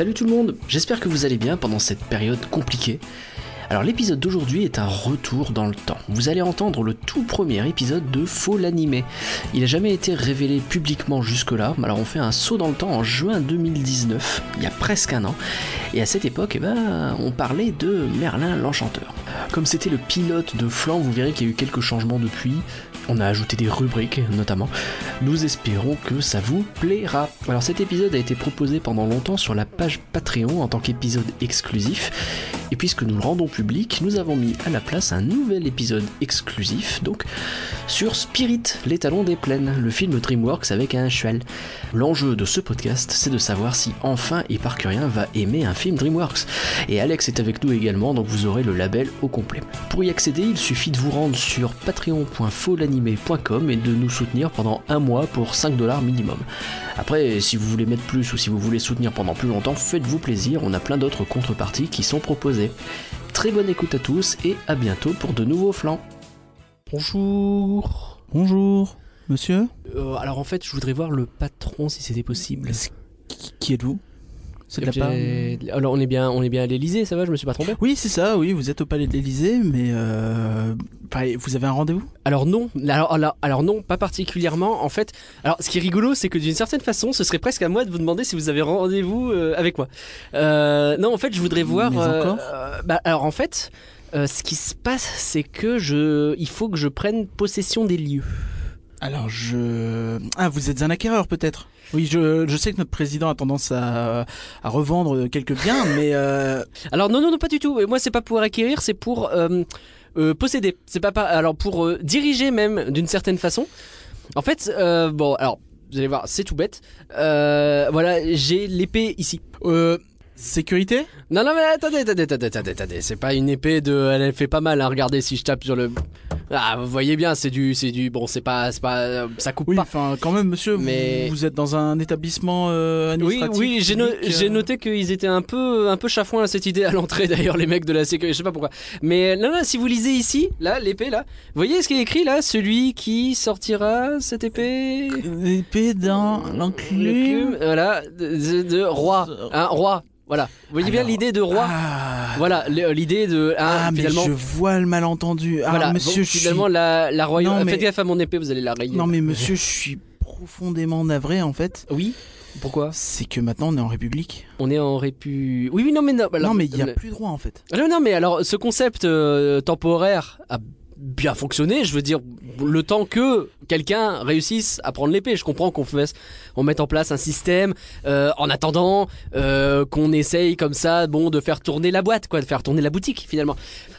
Salut tout le monde, j'espère que vous allez bien pendant cette période compliquée. Alors l'épisode d'aujourd'hui est un retour dans le temps. Vous allez entendre le tout premier épisode de Faux l'animé. Il n'a jamais été révélé publiquement jusque-là, alors on fait un saut dans le temps en juin 2019, il y a presque un an. Et à cette époque, eh ben, on parlait de Merlin l'Enchanteur. Comme c'était le pilote de Flan, vous verrez qu'il y a eu quelques changements depuis. On a ajouté des rubriques notamment. Nous espérons que ça vous plaira. Alors cet épisode a été proposé pendant longtemps sur la page Patreon en tant qu'épisode exclusif. Et puisque nous le rendons public, nous avons mis à la place un nouvel épisode exclusif, donc sur Spirit, l'étalon des plaines, le film DreamWorks avec un cheval. L'enjeu de ce podcast, c'est de savoir si enfin Eparcurien va aimer un film DreamWorks. Et Alex est avec nous également, donc vous aurez le label au complet. Pour y accéder, il suffit de vous rendre sur patreon.folanimé.com et de nous soutenir pendant un mois pour 5 dollars minimum. Après, si vous voulez mettre plus ou si vous voulez soutenir pendant plus longtemps, faites-vous plaisir, on a plein d'autres contreparties qui sont proposées. Très bonne écoute à tous et à bientôt pour de nouveaux flancs. Bonjour. Bonjour, monsieur. Euh, alors en fait, je voudrais voir le patron si c'était possible. Qui êtes-vous? Alors on est bien, on est bien à l'Elysée, ça va, je me suis pas trompé? Oui, c'est ça, oui, vous êtes au palais de l'Elysée, mais euh, vous avez un rendez-vous? Alors non, alors, alors, alors non, pas particulièrement. En fait, alors ce qui est rigolo, c'est que d'une certaine façon, ce serait presque à moi de vous demander si vous avez rendez-vous euh, avec moi. Euh, non, en fait, je voudrais voir. Mais encore? bah, alors en fait, ce qui se passe, c'est que je, il faut que je prenne possession des lieux. Alors, je... Ah, vous êtes un acquéreur, peut-être? Oui, je, je sais que notre président a tendance à, à revendre quelques biens, mais... euh, Alors non, non, non, pas du tout. Moi, c'est pas pour acquérir, c'est pour euh, euh, posséder. C'est pas, pas alors pour euh, diriger même d'une certaine façon. En fait, euh, bon, alors vous allez voir, c'est tout bête. Euh, voilà, j'ai l'épée ici. euh, sécurité? Non, non, mais attendez, attendez, attendez, attendez, attendez. C'est pas une épée de. Elle fait pas mal. Hein. Regardez si je tape sur le. Ah, vous voyez bien, c'est du, c'est du. Bon, c'est pas, c'est pas, ça coupe Oui, pas. enfin, quand même, monsieur, vous- Mais- vous, êtes dans un établissement euh, Oui, administratif oui, j'ai, no- public, j'ai euh, noté qu'ils étaient un peu, un peu chafouins à cette idée à l'entrée d'ailleurs, les mecs de la sécurité, je sais pas pourquoi. Mais non, non, si vous lisez ici, là, l'épée là, vous voyez ce qui est écrit là Celui qui sortira cette épée? Épée dans l'enclume. L'enclume, Voilà, de, de- de roi. Un roi, voilà. Vous voyez bien l'idée de roi Ah, Voilà, le- l'idée de. Ah, hein, mais finalement. je vois le malentendu. Ah, voilà, monsieur, bon, je suis... finalement, la, la royaume. Mais- Faites gaffe à mon épée, vous allez la rayer. Non, mais monsieur, je suis profondément navré, en fait. Oui Pourquoi? C'est que maintenant, on est en République. On est en répu. Oui, oui, non, mais non. bah, non, mais il il n'y a plus droit, en fait. Non, non, mais alors, ce concept euh, temporaire a bien fonctionné. Je veux dire, le temps que quelqu'un réussisse à prendre l'épée. Je comprends qu'on on mette en place un système euh, en attendant euh, qu'on essaye comme ça, bon, de faire tourner la boîte, quoi, de faire tourner la boutique finalement.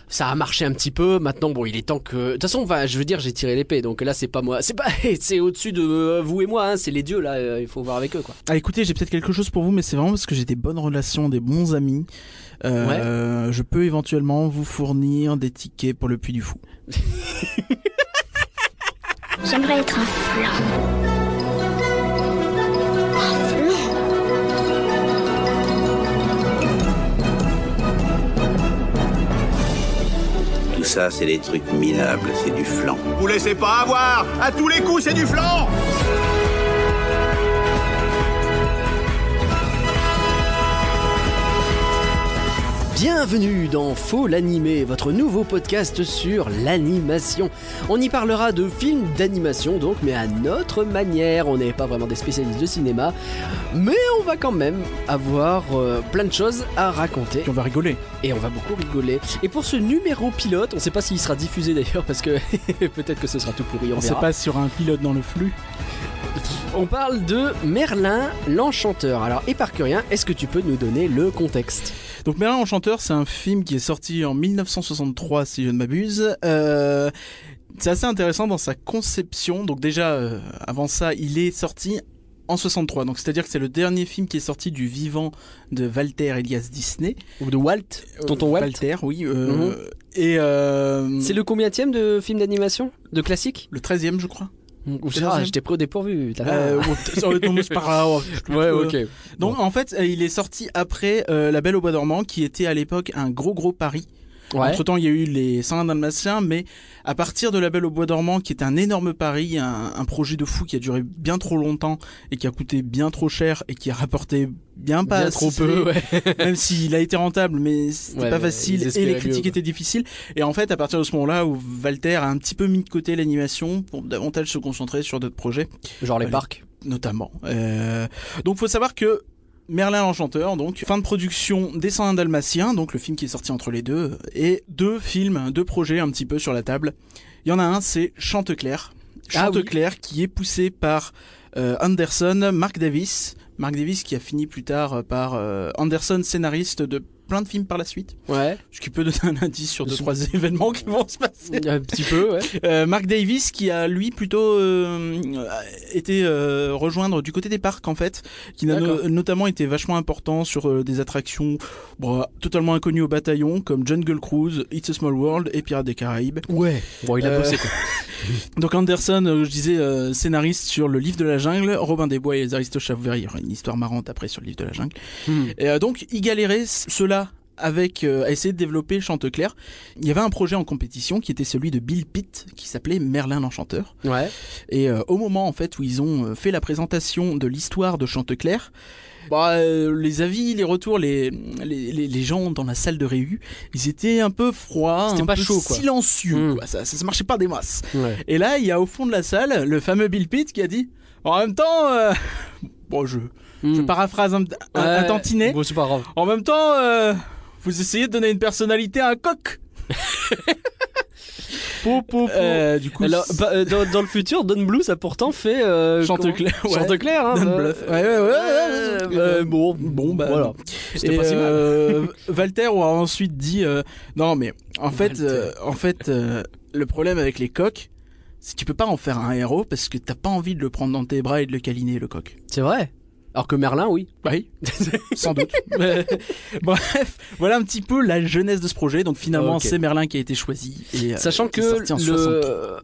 Ça a marché un petit peu. Maintenant, bon, il est temps que. De toute façon, je veux dire, j'ai tiré l'épée, donc là, c'est pas moi, c'est pas, c'est au-dessus de euh, vous et moi. Hein, c'est les dieux là. il faut voir avec eux, quoi. Ah, écoutez, j'ai peut-être quelque chose pour vous, mais c'est vraiment parce que j'ai des bonnes relations, des bons amis. Euh, Je peux éventuellement vous fournir des tickets pour le Puy du Fou. J'aimerais être un flan. Un flan Tout ça, c'est des trucs minables, c'est du flan. Vous laissez pas avoir À tous les coups, c'est du flanc Bienvenue dans Faux l'animé, votre nouveau podcast sur l'animation. On y parlera de films d'animation donc, mais à notre manière. On n'est pas vraiment des spécialistes de cinéma, mais on va quand même avoir euh, plein de choses à raconter Puis on va rigoler. et on va beaucoup rigoler. Et pour ce numéro pilote, on sait pas s'il sera diffusé d'ailleurs parce que peut-être que ce sera tout pourri, on, verra. sait pas sur un pilote dans le flux. On parle de Merlin l'Enchanteur. Alors, éparcurien, est-ce que tu peux nous donner le contexte? Donc Merlin Enchanteur, c'est un film qui est sorti en 1963, si je ne m'abuse. Euh, c'est assez intéressant dans sa conception. Donc déjà, euh, avant ça, il est sorti en 63. Donc c'est-à-dire que c'est le dernier film qui est sorti du vivant de Walter Elias Disney. Ou de Walt Tonton Euh, Walt Walter, oui. euh, Mhm. Et euh, C'est le combienième de film d'animation? De classique le 13e, je crois. Ça, deuxième. j'étais pris au dépourvu. Euh, c'est pas grave. ouais, Euh, ok. Donc en fait, euh, il est sorti après euh, La Belle au Bois dormant, qui était à l'époque un gros gros pari. Ouais. Entre temps, il y a eu les 101 Dalmatiens, mais à partir de La Belle au Bois dormant, qui est un énorme pari, un, un projet de fou qui a duré bien trop longtemps et qui a coûté bien trop cher et qui a rapporté bien pas Bien trop peu, ouais. même s'il a été rentable, mais c'était Ouais, pas facile et les critiques étaient difficiles. Et en fait, à partir de ce moment-là, où Walter a un petit peu mis de côté l'animation pour davantage se concentrer sur d'autres projets Genre les parcs. notamment. Euh, donc faut savoir que Merlin l'Enchanteur, donc fin de production des 101 Dalmatiens, donc le film qui est sorti entre les deux, et deux films, deux projets un petit peu sur la table. Il y en a un, c'est Chanteclair. Ah oui. Chanteclair qui est poussé par euh, Anderson, Mark Davis. Mark Davis qui a fini plus tard euh, par euh, Anderson, scénariste de plein de films par la suite. Ouais. Ce qui peut donner un indice sur deux, trois événements qui vont se passer. Un petit peu, ouais. Euh, Mark Davis qui a lui plutôt euh, été euh, rejoindre du côté des parcs en fait, qui a no- notamment été vachement important sur euh, des attractions bon, totalement inconnues au bataillon comme Jungle Cruise, It's a Small World et Pirates des Caraïbes. Ouais. Bon, il a Euh, bossé quoi. Donc Anderson, je disais scénariste sur le livre de la jungle, Robin des Bois et les Aristochats, vous verrez, il y aura une histoire marrante après sur le livre de la jungle. Hmm. Et donc, il galérait cela avec euh, à essayer de développer Chanteclair. Il y avait un projet en compétition qui était celui de Bill Pitt qui s'appelait Merlin l'Enchanteur. Ouais. Et euh, au moment en fait où ils ont euh, fait la présentation de l'histoire de Chanteclair, bah, euh, les avis, les retours, les, les, les, gens dans la salle de réu, ils étaient un peu froids, C'était un pas peu chaud, quoi. silencieux. Mm. quoi. Ça, ça se marchait pas des masses. Ouais. Et là, il y a au fond de la salle le fameux Bill Pitt qui a dit En même temps, euh, bon, je, je Hmm. paraphrase un, un, tantinet. Bon, c'est pas grave. En même temps, euh, vous essayez de donner une personnalité à un coq. Pou, pou, pou. Euh, du coup, Alors, bah, euh, dans, dans le futur, Don Bluth a pourtant fait. Euh, Chanteclair, ouais. Chanteclair, hein. Don bah, Bluth. Ouais, ouais, ouais, ouais, euh, bon, Bon, bah, voilà. C'était pas si mal. euh, Walter a ensuite dit euh, non mais en fait euh, en fait euh, le problème avec les coqs c'est que tu peux pas en faire un héros parce que t'as pas envie de le prendre dans tes bras et de le câliner le coq. C'est vrai. Alors que Merlin, oui. Oui, sans doute. Bref, voilà un petit peu la jeunesse de ce projet. Donc finalement, c'est Merlin qui a été choisi. Et, euh, Sachant est que sorti en le... 63.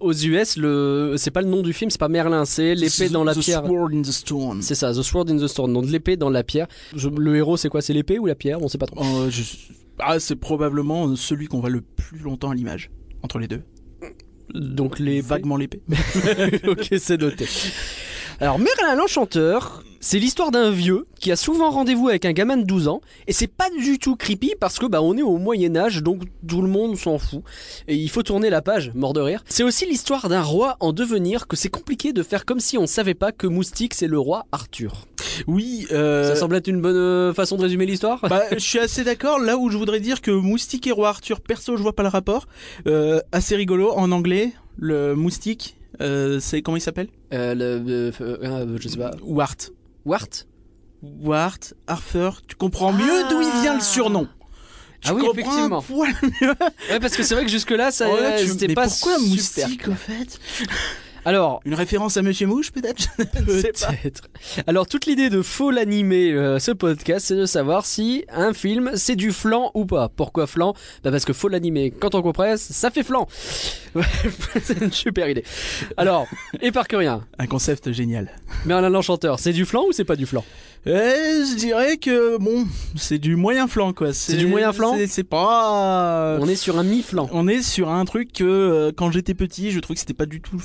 aux US, le... c'est pas le nom du film, c'est pas Merlin, c'est l'épée dans la The pierre. Sword in the Stone. C'est ça, The Sword in the Stone. Donc l'épée dans la pierre. Je- Le héros, c'est quoi? C'est l'épée ou la pierre? On sait pas trop. Euh, je- Ah, c'est probablement celui qu'on voit le plus longtemps à l'image entre les deux. Donc les Vaguement l'épée. ok, c'est noté. Alors Merlin l'Enchanteur, c'est l'histoire d'un vieux qui a souvent rendez-vous avec un gamin de 12 ans et c'est pas du tout creepy parce que bah on est au Moyen Âge donc tout le monde s'en fout et il faut tourner la page, mort de rire. C'est aussi l'histoire d'un roi en devenir que c'est compliqué de faire comme si on savait pas que Moustique c'est le roi Arthur. Oui. Euh... Ça semble être une bonne euh, façon de résumer l'histoire? Bah, je suis assez d'accord. Là où je voudrais dire que Moustique et Roi Arthur, perso, je vois pas le rapport. Euh, assez rigolo. En anglais, le moustique, c'est comment il s'appelle? Euh, le, euh, euh, Je sais pas. Wart. Wart Wart, Arthur. Tu comprends mieux d'où il vient le surnom. Tu Ah oui, effectivement. Ouais parce que c'est vrai que jusque là ça Oh tu- c'était pas pourquoi super. moustique, au fait? Alors Une référence à Monsieur Mouche, peut-être? Peut-être. Alors toute l'idée de faux l'animer euh, ce podcast, c'est de savoir si un film c'est du flan ou pas. Pourquoi flan? Bah Parce que faux l'animer, quand on compresse, ça fait flan. c'est une super idée. Alors, éparcurien, Un concept génial. Merlin l'Enchanteur, c'est du flan ou c'est pas du flan? Eh, je dirais que bon, c'est du moyen flanc quoi. C'est du moyen flanc c'est- pas. On est sur un mi-flan. On est sur un truc que euh, quand j'étais petit, je trouvais que c'était pas du tout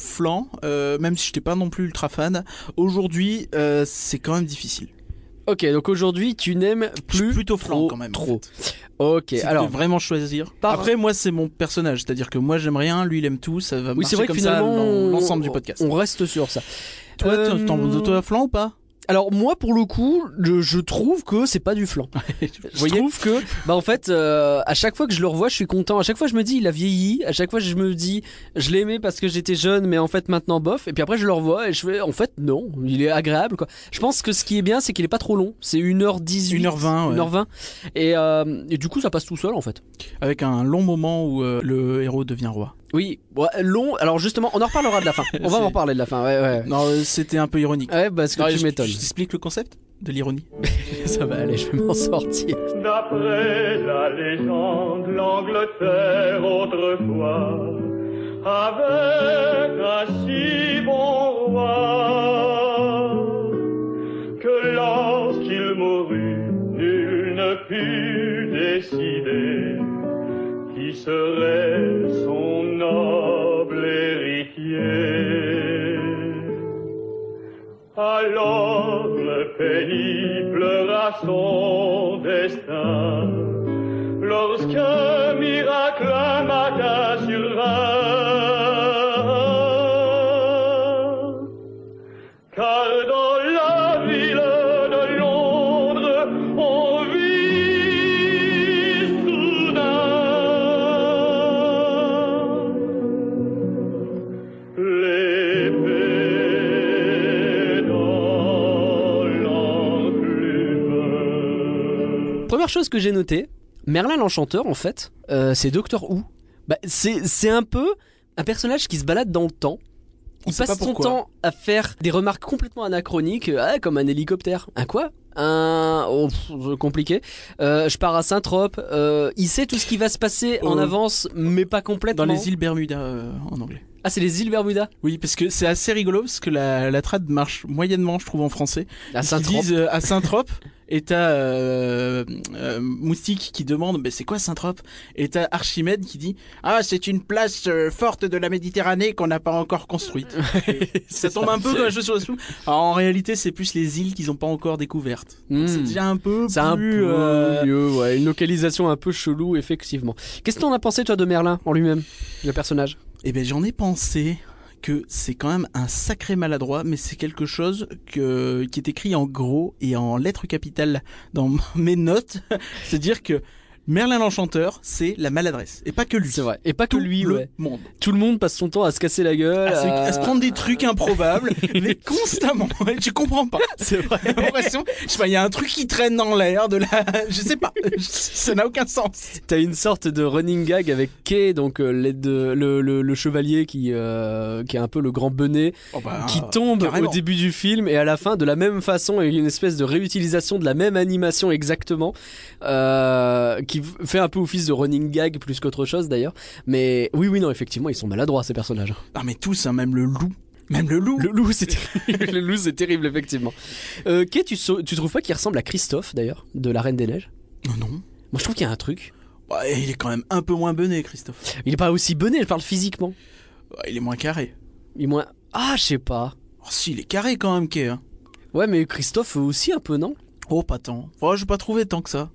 euh, même si j'étais pas non plus ultra fan. Aujourd'hui, euh, c'est quand même difficile. Ok, donc aujourd'hui tu n'aimes plus plutôt flan trop, quand même. en Trop. fait. Ok, Si alors vraiment choisir. Par- Après, moi, c'est mon personnage, c'est-à-dire que moi j'aime rien, lui il aime tout, ça va oui, marcher vrai que comme ça finalement dans l'ensemble du podcast. On reste sur ça. Toi, Euh, t'en veux toi flan ou pas? Alors moi pour le coup, je, je trouve que c'est pas du flan. Je trouve que, bah en fait, euh, à chaque fois que je le revois, je suis content. À chaque fois, je me dis, il a vieilli. À chaque fois, je me dis, je l'aimais parce que j'étais jeune, mais en fait, maintenant, bof. Et puis après, je le revois et je fais, en fait, non, il est agréable, quoi. Je pense que ce qui est bien, c'est qu'il est pas trop long. C'est 1h18. 1h20, ouais. 1h20. Et, euh, et du coup, ça passe tout seul, en fait. Avec un long moment où euh, le héros devient roi. Oui, ouais, long. Alors justement, on en reparlera de la fin. On va en reparler de la fin, ouais, ouais. Non, euh, c'était un peu ironique. Ouais, parce que Non, tu je- m'étonnes. Je t'explique le concept de l'ironie. Ça va aller, je vais m'en sortir. D'après la légende, l'Angleterre autrefois avait un si bon roi que lorsqu'il mourut, nul ne put décider pleura son alors le pénible son destin. lorsqu'un miracle un Première chose que j'ai notée, Merlin l'Enchanteur, en fait, euh, c'est Doctor Who. Bah, c'est un peu un personnage qui se balade dans le temps. On Il passe pas son temps à faire des remarques complètement anachroniques, euh, ah, comme un hélicoptère. Un quoi? Un... Oh, pff, compliqué. Euh, je pars à Saint-Trope. euh, il sait tout ce qui va se passer en avance, mais pas complètement. Dans les îles Bermuda en anglais. Ah, c'est les îles Bermuda Oui, parce que c'est assez rigolo parce que la, la trad marche moyennement, je trouve, en français. À Ils Saint-Trope. disent euh, à Saint-Trope, et t'as euh, euh, Moustique qui demande mais c'est quoi Saint-Trope Et t'as Archimède qui dit Ah, c'est une place euh, forte de la Méditerranée qu'on n'a pas encore construite. Ça tombe un peu comme un jeu sur le sou. Alors, en réalité, c'est plus les îles qu'ils n'ont pas encore découvertes. Donc, C'est Hmm. déjà un peu C'est un plus, peu euh, mieux, ouais, une localisation un peu chelou, effectivement. Qu'est-ce que t'en as pensé, toi, de Merlin en lui-même, le personnage? Eh ben j'en ai pensé que c'est quand même un sacré maladroit, mais c'est quelque chose que, qui est écrit en gros et en lettres capitales dans mes notes. C'est-à-dire que Merlin l'Enchanteur, c'est la maladresse. Et pas que lui. C'est vrai. Et pas que Tout lui, le ouais. monde. Tout le monde passe son temps à se casser la gueule. À se, à- à se prendre des trucs improbables, mais constamment. Je comprends pas. C'est vrai. J'ai l'impression, je sais pas, il y a un truc qui traîne dans l'air, de la, je sais pas, ça n'a aucun sens. T'as une sorte de running gag avec Kay, donc euh, l'aide de- le, le- le chevalier qui, euh, qui est un peu le grand benet, Oh bah, qui tombe carrément. au début du film et à la fin de la même façon, avec une espèce de réutilisation de la même animation exactement, euh, qui v- fait un peu office de running gag plus qu'autre chose d'ailleurs. Mais oui, oui, non, effectivement, ils sont maladroits ces personnages. Ah mais tous, hein, même le loup. Même le loup. Le loup, c'est terrible. le loup, c'est terrible, effectivement. Euh, Kay, tu, tu trouves pas qu'il ressemble à Christophe d'ailleurs, de la Reine des Neiges? Non, non. Moi, je trouve qu'il y a un truc. Ouais, il est quand même un peu moins bené, Christophe. Il est pas aussi bené, elle parle physiquement. Ouais, il est moins carré. Il est moins. Ah, je sais pas. Oh, si, il est carré quand même, Kay. Hein. Ouais, mais Christophe aussi un peu, non? Oh, pas tant. Oh, j'ai pas trouvé tant que ça.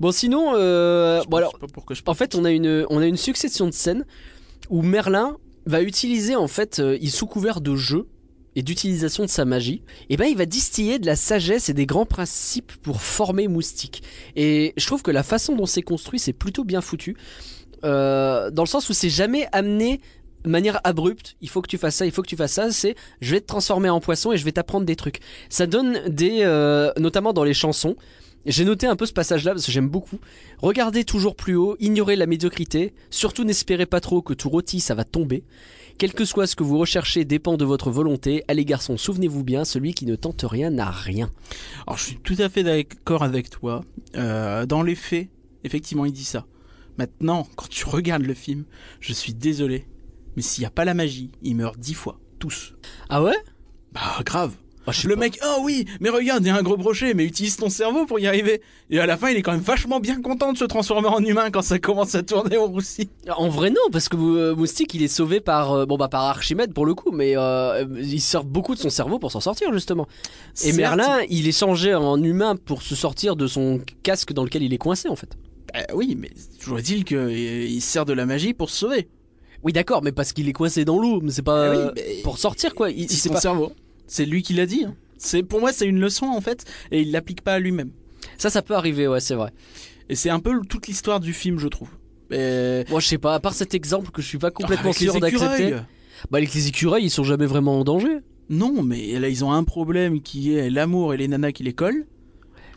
Bon, sinon, euh, bon alors, en fait, on a une, on a une succession de scènes où Merlin va utiliser en fait, euh, il sous couvert de jeu et d'utilisation de sa magie, et ben il va distiller de la sagesse et des grands principes pour former Moustique. Et je trouve que la façon dont c'est construit, c'est plutôt bien foutu, Euh, dans le sens où c'est jamais amené de manière abrupte. Il faut que tu fasses ça, il faut que tu fasses ça. C'est, je vais te transformer en poisson et je vais t'apprendre des trucs. Ça donne des, euh, notamment dans les chansons. J'ai noté un peu ce passage-là parce que j'aime beaucoup. Regardez toujours plus haut, ignorez la médiocrité, surtout n'espérez pas trop que tout rôti, ça va tomber. Quel que soit ce que vous recherchez dépend de votre volonté. Allez garçons, souvenez-vous bien, celui qui ne tente rien n'a rien. Alors, je suis tout à fait d'accord avec toi. Euh, dans les faits, effectivement, il dit ça. Maintenant, quand tu regardes le film, je suis désolé. Mais s'il n'y a pas la magie, ils meurent dix fois. Tous. Ah ouais? Bah, grave. Ah, Le pas. mec, oh oui, mais regarde, il y a un gros brochet, mais utilise ton cerveau pour y arriver. Et à la fin, il est quand même vachement bien content de se transformer en humain quand ça commence à tourner au roussi. En vrai non, parce que euh, Moustique il est sauvé par euh, bon bah par Archimède pour le coup, mais euh, il sort beaucoup de son cerveau pour s'en sortir justement. Et Merlin il est changé en humain pour se sortir de son casque dans lequel il est coincé en fait. bah oui, mais toujours est-il qu'il se sert de la magie pour se sauver. Oui d'accord, mais parce qu'il est coincé dans l'eau, mais c'est pas Ah oui, mais- pour sortir quoi. Il, C'est pas. cerveau. C'est lui qui l'a dit. hein. C'est pour moi, c'est une leçon en fait, et il l'applique pas à lui-même. Ça ça peut arriver ouais c'est vrai. Et c'est un peu toute l'histoire du film, je trouve. Et... Moi je sais pas, à part cet exemple que je suis pas complètement Avec les sûr d'accepter. Bah avec les écureuils ils sont jamais vraiment en danger. Non, mais là, ils ont un problème qui est l'amour et les nanas qui les collent.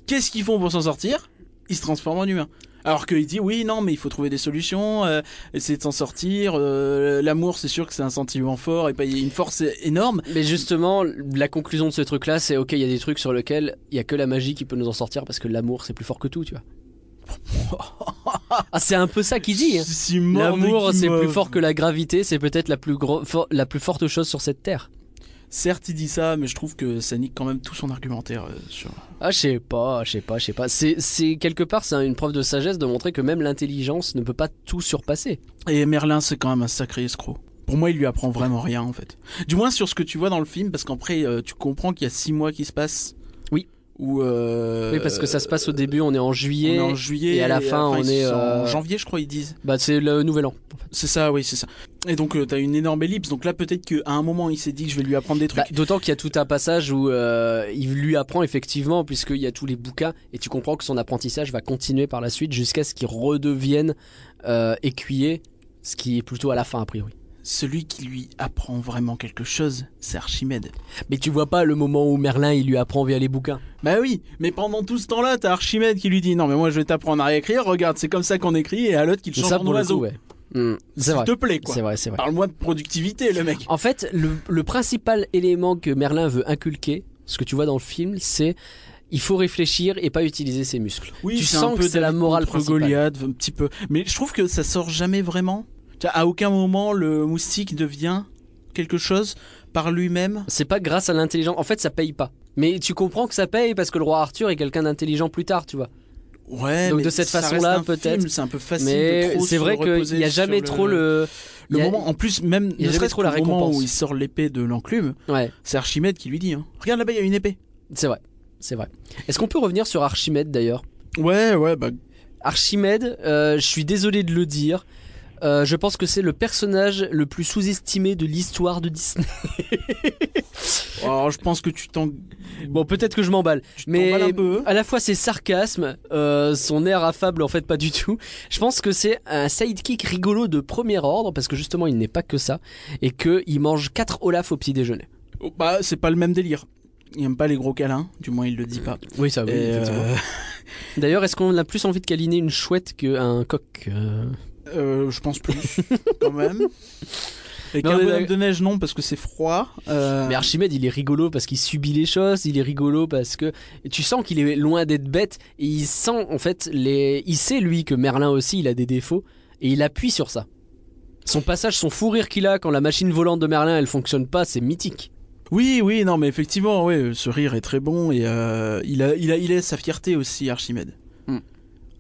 Qu'est-ce qu'ils font pour s'en sortir? Ils se transforment en humains. Alors qu'il dit oui, non, mais il faut trouver des solutions, euh, essayer de s'en sortir. euh, L'amour, c'est sûr que c'est un sentiment fort et pas une force énorme. Mais justement, la conclusion de ce truc-là, c'est ok, il y a des trucs sur lesquels il y a que la magie qui peut nous en sortir parce que l'amour c'est plus fort que tout, tu vois. ah, c'est un peu ça qu'il dit. hein. L'amour c'est plus fort que la gravité, c'est peut-être la plus la plus forte chose sur cette terre. Certes, il dit ça, mais je trouve que ça nique quand même tout son argumentaire euh, sur. Ah, je sais pas, je sais pas, je sais pas. C'est quelque part c'est une preuve de sagesse de montrer que même l'intelligence ne peut pas tout surpasser. Et Merlin, c'est quand même un sacré escroc. Pour moi, il lui apprend vraiment rien en fait. Du moins sur ce que tu vois dans le film, parce qu'après, euh, tu comprends qu'il y a six mois qui se passent. Où, euh, Oui, parce que ça se passe au début, on est en on juillet. est en juillet et à la fin, on est, sont euh, en janvier, je crois, ils disent. Bah, c'est le nouvel an. C'est ça, oui, c'est ça. Et donc, euh, t'as une énorme ellipse. Donc là, peut-être qu'à un moment, il s'est dit que je vais lui apprendre des trucs. Bah, D'autant qu'il y a tout un passage où euh, il lui apprend effectivement, puisqu'il y a tous les bouquins, et tu comprends que son apprentissage va continuer par la suite jusqu'à ce qu'il redevienne écuyer, ce qui est plutôt à la fin a priori. Celui qui lui apprend vraiment quelque chose, c'est Archimède. Mais tu vois pas le moment où Merlin il lui apprend via les bouquins? Bah oui, mais pendant tout ce temps-là, t'as Archimède qui lui dit non mais moi je vais t'apprendre à écrire, regarde c'est comme ça qu'on écrit, et à l'autre qui le change ça en oiseau. ouais. C'est S'il te plaît quoi. C'est vrai, c'est vrai. Parle-moi de productivité le mec. En fait, le, le principal élément que Merlin veut inculquer, ce que tu vois dans le film, c'est il faut réfléchir et pas utiliser ses muscles. Oui, tu c'est sens un que peu c'est la morale contre principale. Goliath, un petit peu. Mais je trouve que ça sort jamais vraiment. À aucun moment le moustique devient quelque chose par lui-même. C'est pas grâce à l'intelligence. En fait, ça paye pas. Mais tu comprends que ça paye parce que le roi Arthur est quelqu'un d'intelligent plus tard, tu vois. Ouais, Donc mais de cette façonlà, peut-être. C'est un peu facile de Mais c'est vrai qu'il reposer y a jamais trop le. Le a- moment, en plus, même il ne jamais serait-ce trop la qu'au moment récompense. où il sort l'épée de l'enclume, Ouais, c'est Archimède qui lui dit hein, Regarde là-bas, il y a une épée. c'est vrai. C'est vrai. Est-ce qu'on peut revenir sur Archimède d'ailleurs? Ouais, ouais, bah. Archimède, euh, je suis désolé de le dire. Euh, je pense que c'est le personnage le plus sous-estimé de l'histoire de Disney. Alors, je pense que tu t'en. Bon, peut-être que je m'emballe, mais t'emballes un peu. à la fois c'est sarcasme, euh, son air affable en fait pas du tout. Je pense que c'est un sidekick rigolo de premier ordre parce que justement il n'est pas que ça et que il mange 4 Olaf au petit déjeuner. Oh, Bah, c'est pas le même délire. Il aime pas les gros câlins, du moins il le dit pas. Oui, ça Et, euh, D'ailleurs, est-ce qu'on a plus envie de câliner une chouette qu'un coq euh je pense plus, quand même. Et qu'un bonhomme de neige, non, parce que c'est froid. Euh, Mais Archimède, il est rigolo parce qu'il subit les choses, il est rigolo parce que tu sens qu'il est loin d'être bête et il sent en fait les il sait lui que Merlin aussi, il a des défauts et il appuie sur ça. Son passage, son fou rire qu'il a quand la machine volante de Merlin elle fonctionne pas, c'est mythique. Oui, oui, non, mais effectivement, ouais, ce rire est très bon et euh, il, a, il, a, il a sa fierté aussi, Archimède.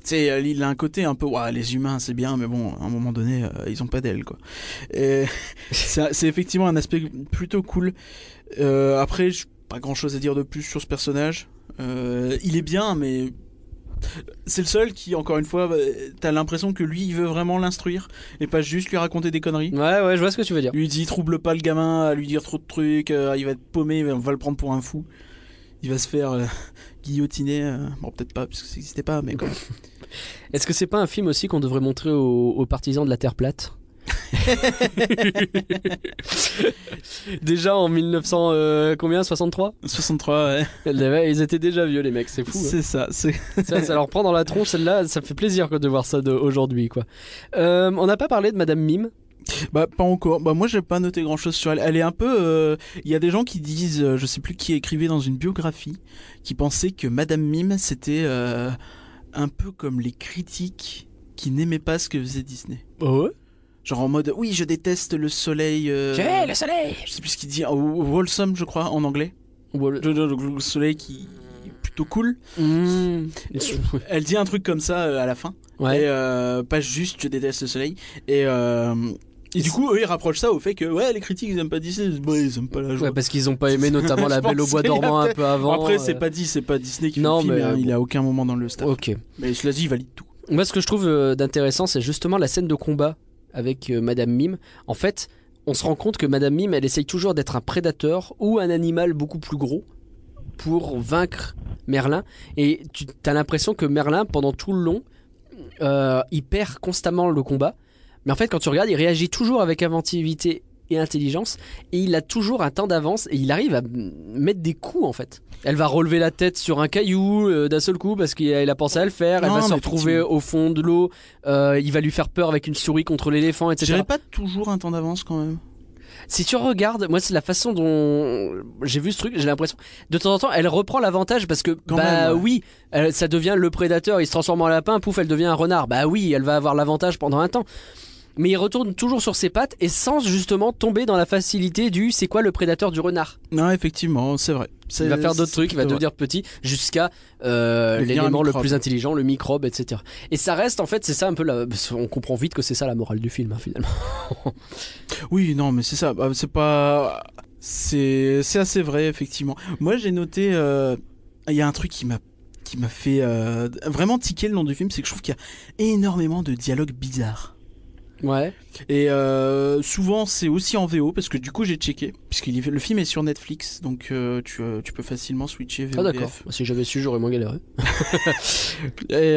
Sais, euh, il a un côté un peu, ouais, les humains, c'est bien, mais bon, à un moment donné, euh, ils ont pas d'ailes, quoi. C'est c'est effectivement un aspect plutôt cool. Euh, après, pas grand chose à dire de plus sur ce personnage. Euh, il est bien, mais c'est le seul qui, encore une fois, t'as l'impression que lui, il veut vraiment l'instruire et pas juste lui raconter des conneries. Ouais, ouais, je vois ce que tu veux dire. Lui dit trouble pas le gamin à lui dire trop de trucs, euh, il va être paumé, on va le prendre pour un fou. Il va se faire euh, guillotiner. euh, bon, peut-être pas, parce que ça n'existait pas, mais quand même. Est-ce que c'est pas un film aussi qu'on devrait montrer aux, aux partisans de la Terre plate Déjà en 1900 euh, combien? 63 63, ouais. Ils étaient déjà vieux les mecs, c'est fou. hein. C'est ça. c'est- ça, ça leur prend dans la tronche celle-là, ça fait plaisir quoi, de voir ça aujourd'hui quoi. Euh, on n'a pas parlé de Madame Mime? Bah, pas encore. Bah, moi, j'ai pas noté grand chose sur elle. Elle est un peu. euh, Il y a des gens qui disent, je sais plus qui écrivait dans une biographie, qui pensaient que Madame Mime, c'était un peu comme les critiques qui n'aimaient pas ce que faisait Disney. Oh Genre en mode, oui, je déteste le soleil. euh, le soleil Je sais plus ce qu'il dit. euh, Wholesome, je crois, en anglais. Le, le- le soleil qui est plutôt cool. Mmh. Elle dit un truc comme ça euh, à la fin. Ouais. Et euh, pas juste je déteste le soleil. Et, euh, et du coup, eux, ils rapprochent ça au fait que ouais, les critiques ils aiment pas Disney. Ils aiment pas la joie. Ouais, parce qu'ils ont pas aimé notamment La Belle au Bois dormant un peu avant. Après, c'est euh, pas dit, c'est pas Disney qui Non, le film, mais, hein, il a aucun moment dans le staff. Ok. Mais cela dit, il valide tout. Moi, ce que je trouve euh, d'intéressant, c'est justement la scène de combat avec euh, Madame Mime. En fait, on se rend compte que Madame Mime, elle essaye toujours d'être un prédateur ou un animal beaucoup plus gros pour vaincre Merlin. Et tu as l'impression que Merlin, pendant tout le long, euh, il perd constamment le combat. Mais en fait, quand tu regardes, il réagit toujours avec inventivité et intelligence. Et il a toujours un temps d'avance et il arrive à mettre des coups en fait. Elle va relever la tête sur un caillou euh, d'un seul coup parce qu'il a, pensé à le faire. Elle Non, va se retrouver au fond de l'eau. Euh, il va lui faire peur avec une souris contre l'éléphant, etc. J'avais pas toujours un temps d'avance quand même. Si tu regardes, moi c'est la façon dont j'ai vu ce truc, j'ai l'impression de temps en temps elle reprend l'avantage parce que Quand bah même, ouais. oui, elle- ça devient le prédateur, il se transforme en lapin, pouf, elle devient un renard. Bah oui, elle va avoir l'avantage pendant un temps. Mais il retourne toujours sur ses pattes et sans justement tomber dans la facilité du c'est quoi le prédateur du renard? Non, effectivement, c'est vrai. Il va faire d'autres trucs, il va devenir petit jusqu'à euh, l'élément le plus intelligent, le microbe, etc. Et ça reste en fait, c'est ça un peu la... On comprend vite que c'est ça la morale du film hein, finalement. Oui, non, mais c'est ça. Bah, c'est pas. C'est c'est assez vrai, effectivement. Moi, j'ai noté. euh, il y a un truc qui m'a qui m'a fait euh, vraiment tiquer le nom du film, c'est que je trouve qu'il y a énormément de dialogues bizarres. Ouais. Et euh, souvent c'est aussi en VO parce que du coup j'ai checké puisque le film est sur Netflix donc euh, tu, euh, tu peux facilement switcher VO Ah d'accord. Si j'avais su, j'aurais moins galéré. Et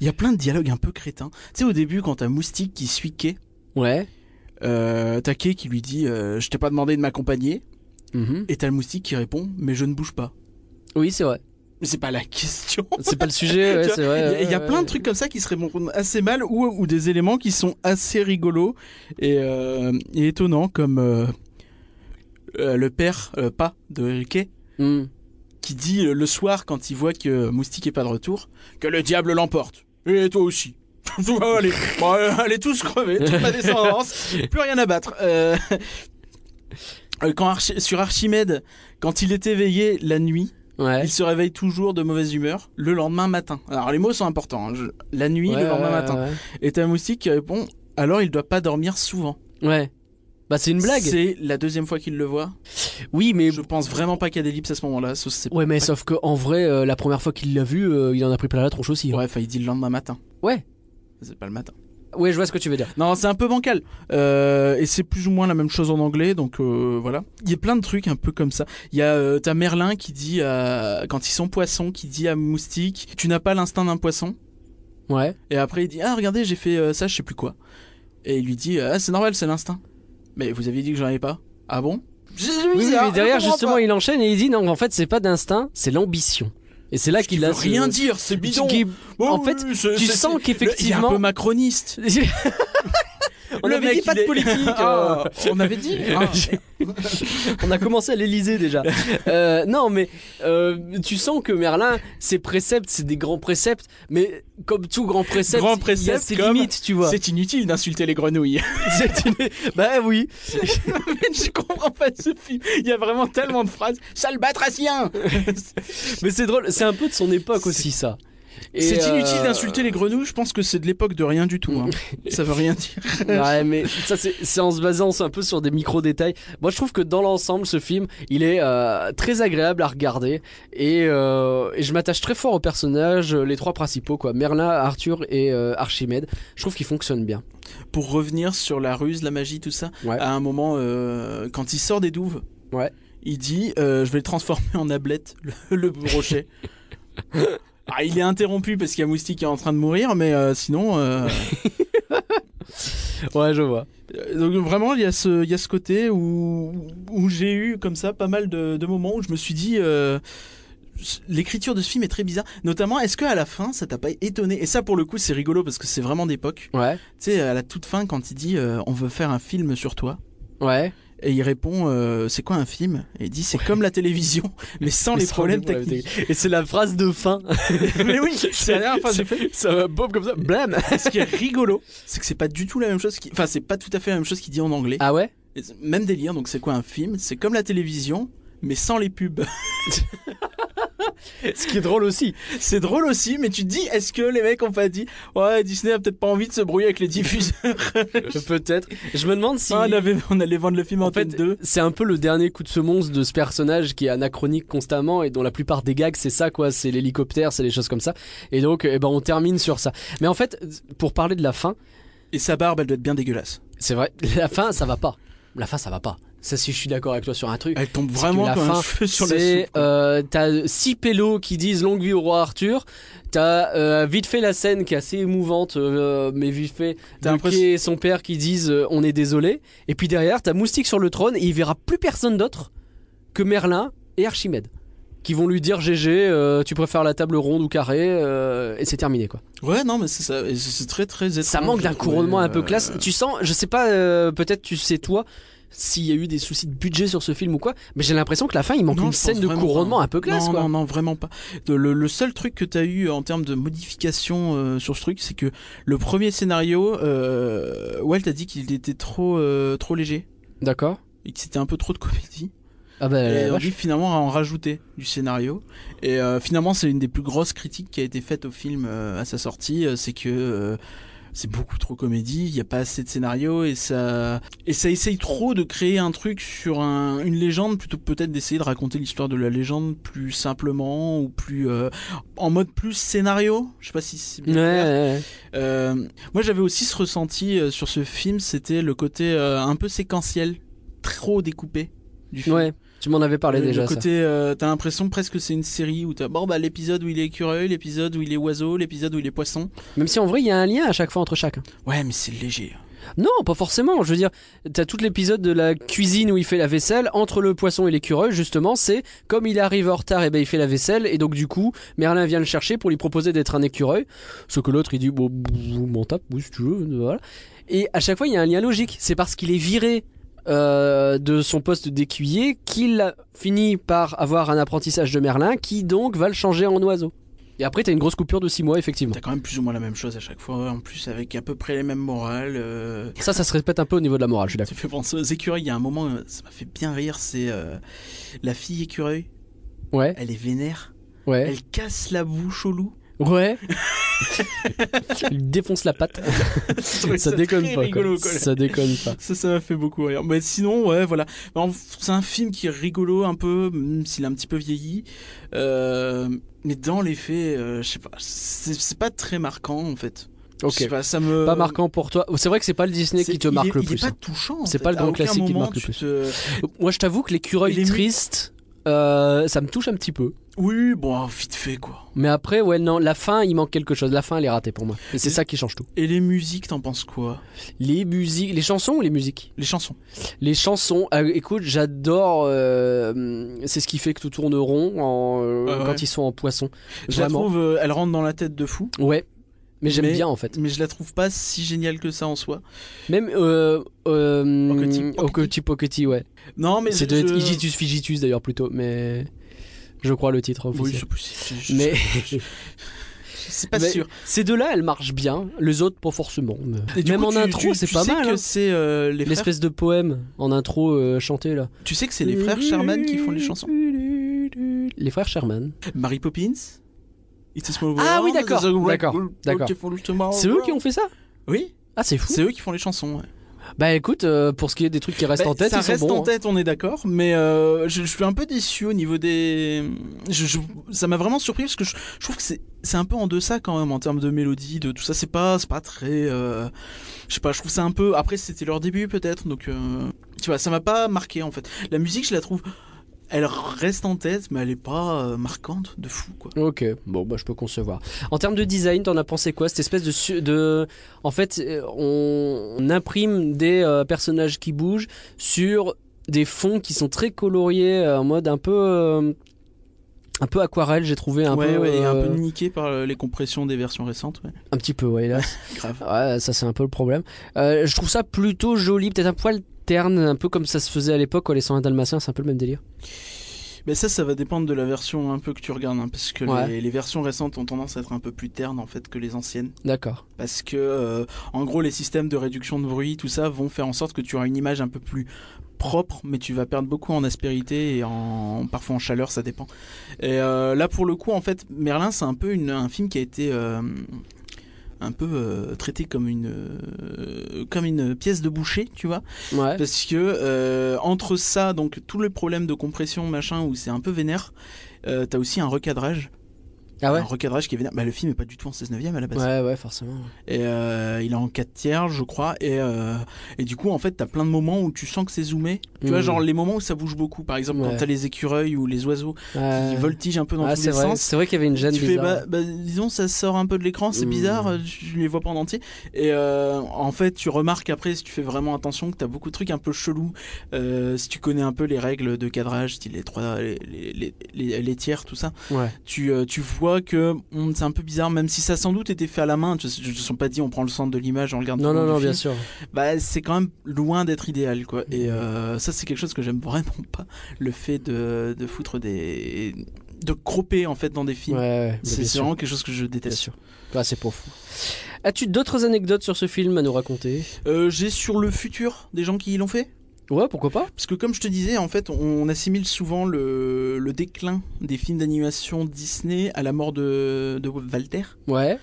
il y a plein de dialogues un peu crétins. Tu sais au début quand t'as Moustique qui suit Kay, Ouais. t'as Kay qui lui dit je t'ai pas demandé de m'accompagner Mhm. et t'as le Moustique qui répond mais je ne bouge pas. Oui, c'est vrai. Mais c'est pas la question. C'est pas le sujet, ouais, Tu vois, c'est vrai. Il y a- il y, a ouais, plein de trucs comme ça qui se répondent assez mal ou, ou des éléments qui sont assez rigolos et, euh, et étonnants comme euh, euh, le père, pas de Kay, Hmm. qui dit le soir quand il voit que Moustique est pas de retour que le diable l'emporte. Et toi aussi. allez, bon, allez tous crever, toute ma descendance, plus rien à battre. Quand sur Archimède, quand il est éveillé la nuit, Ouais. il se réveille toujours de mauvaise humeur le lendemain matin. Alors les mots sont importants. hein. Je- La nuit, Ouais, le lendemain ouais, matin. Et t'as Moustique qui répond alors il doit pas dormir souvent. Ouais. Bah c'est une blague. C'est la deuxième fois qu'il le voit. Oui, mais Je pense vraiment pas qu'il y a d'ellipse à ce moment-là. ouais, mais pas- sauf que en vrai, euh, la première fois qu'il l'a vu, euh, il en a pris plein la tronche aussi. hein. Ouais, enfin il dit le lendemain matin. Ouais. C'est pas le matin. Ouais, je vois ce que tu veux dire. Non, c'est un peu bancal. Euh, et c'est plus ou moins la même chose en anglais, donc euh, voilà. Il y a plein de trucs un peu comme ça. Il y a euh, t'as Merlin qui dit à... quand ils sont poissons, qui dit à Moustique, tu n'as pas l'instinct d'un poisson? Ouais. Et après il dit ah regardez j'ai fait euh, ça je sais plus quoi. Et il lui dit ah c'est normal c'est l'instinct. Mais vous aviez dit que j'en avais pas. Ah bon? Oui, ça, mais derrière, justement, pas. il enchaîne et il dit non, en fait, c'est pas d'instinct, c'est l'ambition. Et c'est là qu'il a ce- rien dire c'est bidon. qui- en fait, tu sens c'est- Il est un qu'effectivement. peu macroniste. On avait dit pas de politique. Ah, on avait dit. Ah. On a commencé à l'Elysée déjà. Euh, non, mais euh, tu sens que Merlin, ses préceptes, c'est des grands préceptes, mais comme tout grand précepte, Grand il y a ses limites, tu vois. C'est inutile d'insulter les grenouilles. C'est une- Bah oui. je comprends pas ce film. Il y a vraiment tellement de phrases. Sale batracien Mais c'est drôle, c'est un peu de son époque aussi ça. Et, C'est euh, inutile d'insulter les grenouilles. Je pense que c'est de l'époque de rien du tout. hein. Ça veut rien dire. Ouais, mais ça, c'est en se basant un peu sur des micro-détails. Moi, je trouve que dans l'ensemble, ce film, il est euh, très agréable à regarder. Et, euh, et je m'attache très fort aux personnages, euh, les trois principaux, quoi. Merlin, Arthur et euh, Archimède. Je trouve qu'ils fonctionnent bien. Pour revenir sur la ruse, la magie, tout ça, Ouais. à un moment, euh, quand il sort des douves, Ouais. il dit euh, Je vais le transformer en ablette, le, le brochet. Ah, il est interrompu parce qu'il y a Moustique qui est en train de mourir, mais euh, sinon. euh, Ouais, je vois. Euh, Donc vraiment, il y a ce, il y a ce côté où, où j'ai eu comme ça pas mal de, de moments où je me suis dit, euh, l'écriture de ce film est très bizarre. Notamment, est-ce que à la fin, ça t'a pas étonné? Et ça, pour le coup, c'est rigolo parce que c'est vraiment d'époque. Ouais. Tu sais, à la toute fin, quand il dit, euh, on veut faire un film sur toi. Ouais. Et il répond, euh, c'est quoi un film? Et il dit, c'est comme la télévision, mais sans les Sans problèmes techniques. Et c'est la phrase de fin. mais oui, c'est la dernière phrase j'ai fait. Ça va pop comme ça. Blam. Ce qui est rigolo, c'est que c'est pas du tout la même chose. Qui... Enfin, c'est pas tout à fait la même chose qu'il dit en anglais. Ah ouais? Même délire, donc c'est quoi un film? C'est comme la télévision, mais sans les pubs. Ce qui est drôle aussi. c'est drôle aussi, mais tu te dis, est-ce que les mecs ont pas dit, ouais, Disney a peut-être pas envie de se brouiller avec les diffuseurs? Peut-être. Je me demande si. Ah, on, avait, on allait vendre le film en, En fait, tête 2. c'est un peu le dernier coup de semonce de ce personnage qui est anachronique constamment et dont la plupart des gags c'est ça quoi, c'est l'hélicoptère, c'est les choses comme ça. Et donc, eh ben, on termine sur ça. Mais en fait, pour parler de la fin, Et sa barbe, elle doit être bien dégueulasse. c'est vrai, la fin ça va pas. La fin ça va pas. Ça, si je suis d'accord avec toi sur un truc. Elle tombe vraiment la comme un fin, cheveu sur la c'est, soupe. euh, t'as six pélos qui disent longue vie au roi Arthur. T'as euh, vite fait la scène qui est assez émouvante, euh, mais vite fait T'as et son père qui disent euh, on est désolé. Et puis derrière, t'as Moustique sur le trône et il verra plus personne d'autre que Merlin et Archimède qui vont lui dire GG, tu préfères la table ronde ou carrée, et c'est terminé quoi. Ouais, non, mais c'est ça. c'est très, très étrange. Ça manque d'un couronnement un peu classe. Tu sens, je sais pas, peut-être tu sais toi s'il y a eu des soucis de budget sur ce film ou quoi, mais j'ai l'impression que la fin il manque Non, une scène de couronnement pas. un peu classe non, quoi. Non, non, vraiment pas. Le, le seul truc que t'as eu en termes de modification euh, sur ce truc, c'est que le premier scénario, euh, Walt a dit qu'il était trop, euh, trop léger D'accord. et que c'était un peu trop de comédie. Ah bah, et on dit finalement à en rajouter du scénario. Et euh, finalement, c'est une des plus grosses critiques qui a été faite au film à sa sortie, c'est que c'est beaucoup trop comédie, il n'y a pas assez de scénario et ça et ça essaye trop de créer un truc sur un- une légende plutôt que peut-être d'essayer de raconter l'histoire de la légende plus simplement ou plus euh, en mode plus scénario. Je sais pas si c'est Ouais, bien clair. ouais, ouais. Euh, moi j'avais aussi ce ressenti euh, sur ce film, c'était le côté euh, un peu séquentiel, trop découpé du film. Ouais, tu m'en avais parlé le, déjà. le côté, euh, t'as l'impression presque que c'est une série où t'as bon bah l'épisode où il est écureuil, l'épisode où il est oiseau, l'épisode où il est poisson. Même si en vrai, il y a un lien à chaque fois entre chacun. Ouais, mais c'est léger. Non, pas forcément. Je veux dire, t'as tout l'épisode de la cuisine où il fait la vaisselle entre le poisson et l'écureuil. Justement, c'est comme il arrive en retard, et ben il fait la vaisselle et donc du coup, Merlin vient le chercher pour lui proposer d'être un écureuil. Ce que l'autre il dit bon, m'en tape, oui si tu veux, voilà. Et à chaque fois, il y a un lien logique. C'est parce qu'il est viré. Euh, de son poste d'écuyer qu'il a fini par avoir un apprentissage de Merlin qui donc va le changer en oiseau. Et après t'as une grosse coupure de 6 mois effectivement. T'as quand même plus ou moins la même chose à chaque fois, en plus avec à peu près les mêmes morales. euh, Ça ça se répète un peu au niveau de la morale, je suis d'accord. Ça fait penser aux écureuils. Il y a un moment, ça m'a fait bien rire. C'est euh, la fille écureuil. Ouais, Elle est vénère. ouais. Elle casse la bouche au loup. Ouais. Il défonce la patte. Ça déconne pas. rigolo, quoi. quoi. Ça déconne pas. Ça, ça m'a fait beaucoup rire. Mais sinon, ouais, voilà. Alors, C'est un film qui est rigolo un peu, même s'il a un petit peu vieilli. Euh, mais dans les faits, euh, je sais pas, c'est c'est pas très marquant en fait. Ok. pas, ça me. Pas marquant pour toi. C'est vrai que c'est pas le Disney c'est- qui te marque est- le plus. est hein. pas touchant. C'est pas le grand classique qui te marque le plus. te- Moi, je t'avoue que l'écureuil triste, euh, ça me touche un petit peu. Oui, bon, vite fait quoi. Mais après, ouais, non, la fin, il manque quelque chose. La fin, elle est ratée pour moi. Et c'est ça qui change tout. Et les musiques, t'en penses quoi? Les musiques, les chansons ou les musiques? Les chansons. Les chansons, euh, écoute, j'adore. euh, c'est ce qui fait que tout tourne rond en, euh, ouais. quand ils sont en poisson. Je la Vraiment. trouve, euh, elle rentre dans la tête de fou. Ouais. Mais j'aime bien en fait. Mais je la trouve pas si géniale que ça en soi. Même euh, euh, Pockety, Okety Pockety, ouais. Non, mais C'est je- de je- Igitus Figitus d'ailleurs plutôt, mais je crois le titre Oui, officiel. c'est. Je- je- mais C'est pas mais sûr. Ces deux-là, elles marchent bien. Les autres, pas forcément. Et Même coup, en tu- intro, c'est tu pas sais mal. que hein. c'est euh, les frères. L'espèce de poème en intro euh, chanté là. Tu sais que c'est les frères Sherman qui font les chansons. Les frères Sherman. Mary Poppins. It's a small Ah world, oui, d'accord, d'accord. C'est eux qui ont fait ça? Oui, Ah, c'est fou. c'est eux qui font les chansons. ouais. Bah écoute, euh, pour ce qui est des trucs qui restent Bah, en tête, ça ils sont reste bons. en hein. tête, on est d'accord, mais euh, je, je suis un peu déçu au niveau des. je- je- ça m'a vraiment surpris parce que je, trouve que c'est c'est un peu en deçà quand même en termes de mélodie, de tout ça. C'est pas c'est pas très. euh, je sais pas, je trouve ça un peu. Après, c'était leur début peut-être, donc euh, tu vois, ça m'a pas marqué en fait. La musique, je la trouve. Elle reste en tête, mais elle est pas euh, marquante de fou quoi. Ok, bon bah je peux concevoir. En termes de design, t'en as pensé quoi Cette espèce de, su- de... En fait, euh, on, on imprime des euh, personnages qui bougent sur des fonds qui sont très coloriés, en mode un peu... euh, un peu aquarelle, j'ai trouvé un ouais, peu... ouais, et un peu niqué par les compressions des versions récentes. Ouais. un petit peu, ouais, hélas. Grave. Ouais, ça c'est un peu le problème. Je trouve ça plutôt joli, peut-être un poil un peu comme ça se faisait à l'époque, quoi, les 101 Dalmatiens, c'est un peu le même délire. Mais ça, ça va dépendre de la version un peu que tu regardes, hein, parce que Ouais. les, les versions récentes ont tendance à être un peu plus ternes en fait que les anciennes. D'accord. Parce que, euh, en gros, les systèmes de réduction de bruit, tout ça, vont faire en sorte que tu auras une image un peu plus propre, mais tu vas perdre beaucoup en aspérité et en parfois en chaleur, ça dépend. Et euh, là, pour le coup, en fait, Merlin, c'est un peu une- un film qui a été euh, un peu euh, traité comme une euh, comme une pièce de boucher, tu vois. Ouais. Parce que euh, entre ça, donc tout le problème de compression, machin, où c'est un peu vénère, t'as aussi un recadrage. Ah ouais Un recadrage qui est vénère. Bah, le film est pas du tout en 16 neuvième à la base. Ouais, ouais, forcément. Et euh, il est en 4 tiers, je crois. Et, euh, et du coup, en fait, t'as plein de moments où tu sens que c'est zoomé. Tu vois, Mhm. genre les moments où ça bouge beaucoup. Par exemple, Ouais. quand t'as les écureuils ou les oiseaux qui voltigent un peu dans Ah, tous les vrai, sens. c'est vrai qu'il y avait une gêne Tu fais, bah, bah, disons, ça sort un peu de l'écran, c'est Mhm. bizarre, euh, je les vois pas en entier. Et en fait, tu remarques après, si tu fais vraiment attention, que t'as beaucoup de trucs un peu chelous. Si tu connais un peu les règles de cadrage, style les trois, les, les, les, les- les tiers, tout ça, Ouais. tu, tu vois que c'est un peu bizarre, même si ça a sans doute été fait à la main. Je ne sont pas dit on prend le centre de l'image, on regarde Non, non, non, bien film. sûr. Bah, c'est quand même loin d'être idéal, quoi. Et euh, ça, c'est quelque chose que j'aime vraiment pas. Le fait de, de foutre des. de cropper, en fait, dans des films. ouais, c'est vraiment quelque chose que je Bien déteste. sûr. Ah, c'est pas fou. As-tu d'autres anecdotes sur ce film à nous raconter? Euh, J'ai sur le futur des gens qui l'ont fait? Ouais, pourquoi pas Parce que comme je te disais, en fait, on assimile souvent le, le déclin des films d'animation Disney à la mort de, de Walter. Ouais.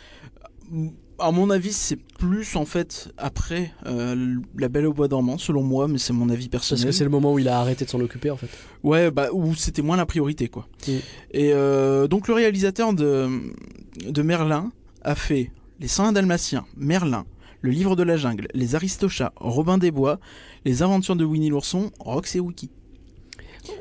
À mon avis, c'est plus en fait après euh, La Belle au Bois dormant, selon moi, mais c'est mon avis Parce personnel. que c'est le moment où il a arrêté de s'en occuper en fait. Ouais, bah où c'était moins la priorité quoi. Mm. Et euh, donc le réalisateur de de Merlin a fait Les 101 Dalmatiens, Merlin, Le Livre de la Jungle, Les Aristochats, Robin des Bois, Les Aventures de Winnie l'ourson, Rox et Wiki.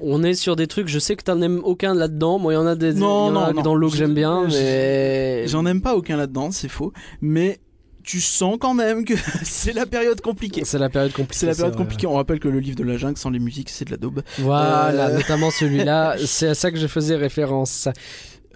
On est sur des trucs, je sais que t'en aimes aucun là-dedans. Moi, il y en a des Non, il y en a non, non. dans l'eau que j'aime bien, mais. J'en aime pas aucun là-dedans, c'est faux, mais tu sens quand même que c'est la période compliquée. C'est la période compliquée. C'est la période compliquée. On rappelle que le livre de la jungle sans les musiques, c'est de la daube. Voilà, Euh. notamment celui-là. C'est à ça que je faisais référence.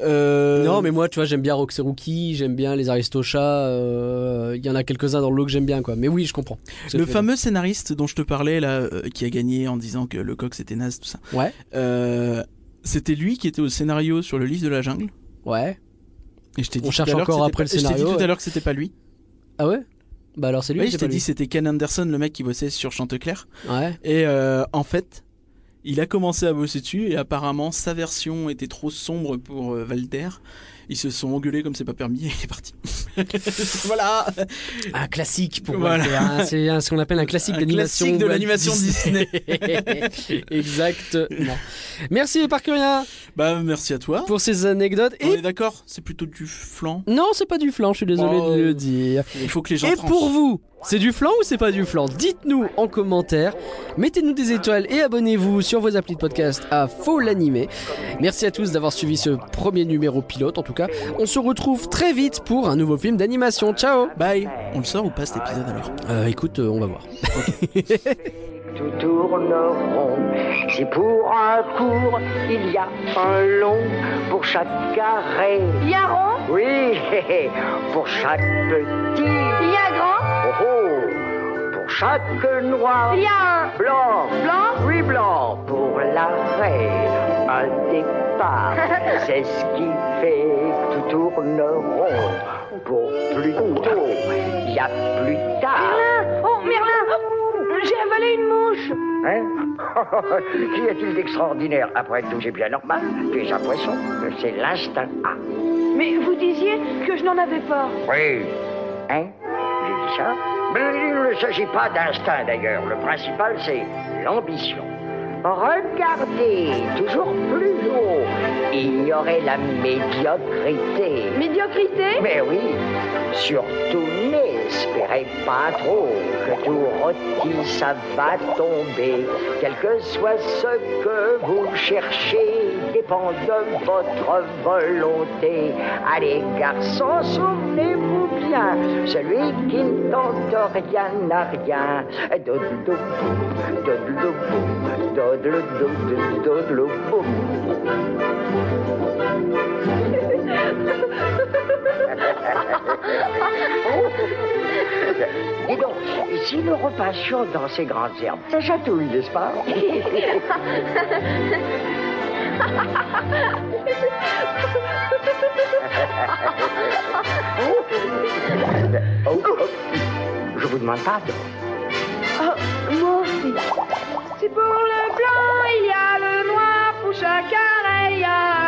Euh, Non, mais moi, tu vois, j'aime bien Roxeruki, j'aime bien les Aristochats. euh, Il y en a quelques-uns dans l'eau que j'aime bien, quoi. Mais oui, je comprends. le fameux scénariste dont je te parlais là, euh, qui a gagné en disant que le coq c'était naze, tout ça. Ouais, Euh, c'était lui qui était au scénario sur le livre de la jungle? ouais. Et je t'ai dit On cherche encore après pas- le je dit tout ouais. à l'heure que c'était pas lui. Ah ouais? Bah alors c'est lui, Oui, c'est je t'ai dit c'était Ken Anderson, le mec qui bossait sur Chanteclair. Ouais. Et euh, en fait, il a commencé à bosser dessus et apparemment sa version était trop sombre pour euh, Walter. Ils se sont engueulés comme c'est pas permis et il est parti. voilà. Un classique pour Voilà. Walter, hein. C'est ce qu'on appelle un classique Un d'animation. classique de l'animation Exactement. Merci Parcurien Bah merci à toi. pour ces anecdotes. On Et est d'accord, c'est plutôt du flan. non, c'est pas du flan, je suis désolé Oh. de le dire. Il faut que les gens Et tranchent. pour vous, c'est du flan ou c'est pas du flan? Dites-nous en commentaire. Mettez-nous des étoiles et abonnez-vous sur vos applis de podcast à Faux l'animé. Merci à tous d'avoir suivi ce premier numéro pilote. En tout cas, on se retrouve très vite pour un nouveau film d'animation. Ciao Bye. On le sort ou pas cet épisode alors Euh, Écoute, euh, on va voir. tout tourne rond. Si pour un court, il y a un long pour chaque carré. Il y a rond, Oui, pour chaque petit. il y a grand, Oh, oh. Pour chaque noir. il y a un Blanc. blanc. Oui, blanc. Pour l'arrêt, un départ. C'est ce qui fait que tout tourne rond. Pour plus tôt, il y a plus tard. Merlin Oh, Merlin J'ai avalé une mouche Hein? Qu'y a-t-il d'extraordinaire? Après tout, c'est bien normal. Tu es un poisson. C'est l'instinct. Ah, Mais vous disiez que je n'en avais pas. oui. Hein? J'ai dit ça Mais il ne s'agit pas d'instinct d'ailleurs. Le principal, c'est l'ambition. Regardez, toujours plus haut. Il y aurait la médiocrité. Médiocrité? Mais oui, surtout n'espérez pas trop que tout rôti, ça va tomber. Quel que soit ce que vous cherchez, dépend de votre volonté. Allez, garçons, souvenez-vous bien, celui qui ne tente rien n'a rien. Dis donc, si nous repassions dans ces grandes herbes, ça chatouille, n'est-ce pas? oh, oh. Je vous demande pardon. Oh, moi aussi. C'est pour le blanc, il y a le noir, pour chaque il y a